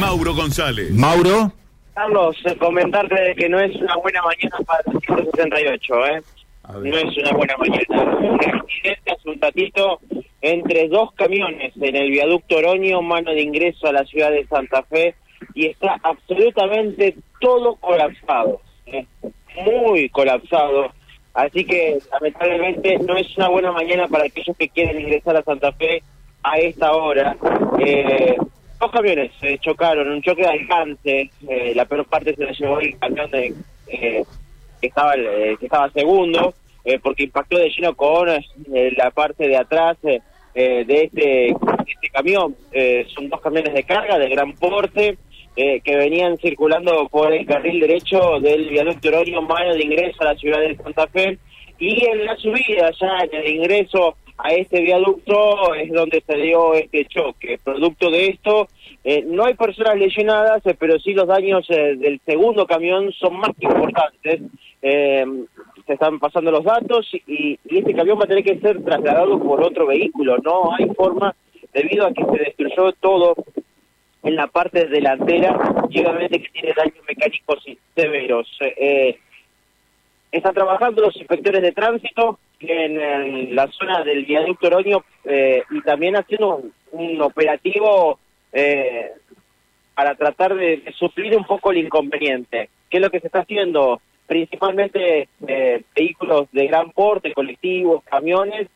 Mauro González. Mauro. Carlos, comentarte que no es una buena mañana para el 168, ¿eh? No es una buena mañana. Un accidente hace un ratito entre dos camiones en el viaducto Oroño, mano de ingreso a la ciudad de Santa Fe, y está absolutamente todo colapsado. ¿eh? Muy colapsado. Así que, lamentablemente, no es una buena mañana para aquellos que quieren ingresar a Santa Fe a esta hora. Eh, dos camiones se chocaron, un choque de alcance, eh, la peor parte se la llevó el camión de, eh, que estaba eh, que estaba segundo, eh, porque impactó de lleno con eh, la parte de atrás eh, eh, de este, este camión. Eh, son dos camiones de carga de gran porte eh, que venían circulando por el carril derecho del viaducto Ororio, mano de ingreso a la ciudad de Santa Fe, y en la subida ya en el ingreso a este viaducto es donde se dio este choque. Producto de esto, eh, no hay personas lesionadas, eh, pero sí los daños eh, del segundo camión son más que importantes. Eh, se están pasando los datos y, y este camión va a tener que ser trasladado por otro vehículo. No hay forma, debido a que se destruyó todo en la parte delantera y obviamente que tiene daños mecánicos severos. Eh, están trabajando los inspectores de tránsito en, la zona del viaducto Oroño eh, y también haciendo un, operativo eh, para tratar de, suplir un poco el inconveniente. ¿Qué es lo que se está haciendo? Principalmente eh, vehículos de gran porte, colectivos, camiones,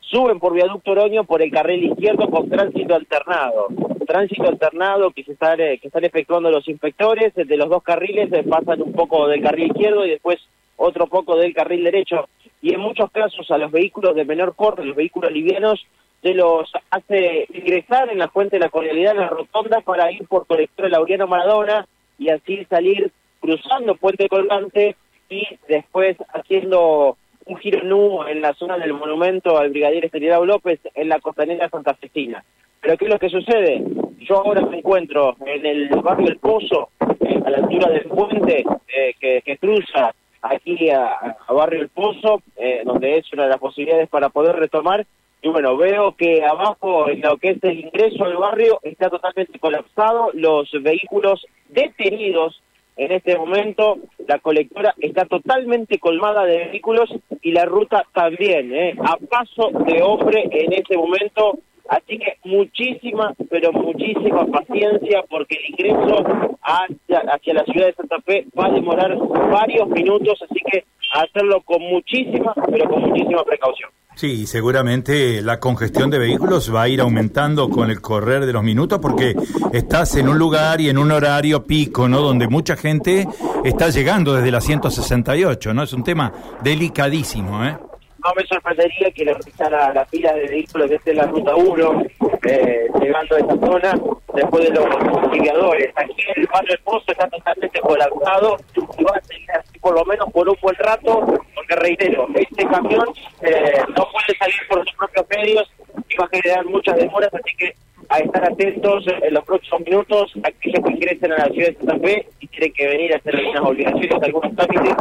suben por viaducto Oroño por el carril izquierdo con tránsito alternado. Tránsito alternado que se están, eh, que están efectuando los inspectores, de los dos carriles eh, pasan un poco del carril izquierdo y después otro poco del carril derecho. Y en muchos casos a los vehículos de menor porte, los vehículos livianos, se los hace ingresar en la fuente de la cordialidad, en la rotonda, para ir por colector Laureano Maradona y así salir cruzando Puente Colgante y después haciendo un giro nu en la zona del monumento al brigadier Estanislao López en la costanera santafesina. Pero ¿qué es lo que sucede? Yo ahora me encuentro en el barrio El Pozo, a la altura del puente eh, que, cruza aquí a, a Barrio El Pozo, eh, donde es una de las posibilidades para poder retomar. Y bueno, veo que abajo, en lo que es el ingreso al barrio, está totalmente colapsado, los vehículos detenidos en este momento, la colectora está totalmente colmada de vehículos y la ruta también, ¿eh? a paso de hombre en este momento. Así que muchísima, pero muchísima paciencia porque el ingreso hacia, hacia la ciudad de Santa Fe va a demorar varios minutos, así que hacerlo con muchísima, pero con muchísima precaución. Sí, seguramente la congestión de vehículos va a ir aumentando con el correr de los minutos porque estás en un lugar y en un horario pico, ¿no? Donde mucha gente está llegando desde la 168, ¿no? Es un tema delicadísimo, ¿eh? No me sorprendería que la, la fila de vehículos en la ruta 1, eh, llegando a esa zona, después de los ligadores. Aquí el barrio Pozo está totalmente colapsado y va a seguir así por lo menos por un buen rato, porque reitero, este camión eh, no puede salir por sus propios medios y va a generar muchas demoras, así que a estar atentos en los próximos minutos, aquellos que ingresen a la ciudad de Santa Fe y tienen que venir a hacer algunas obligaciones, algunos trámites,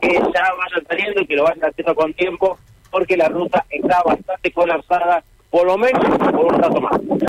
que ya vayan saliendo y que lo vayan haciendo con tiempo, porque la ruta está bastante colapsada, por lo menos por un rato más.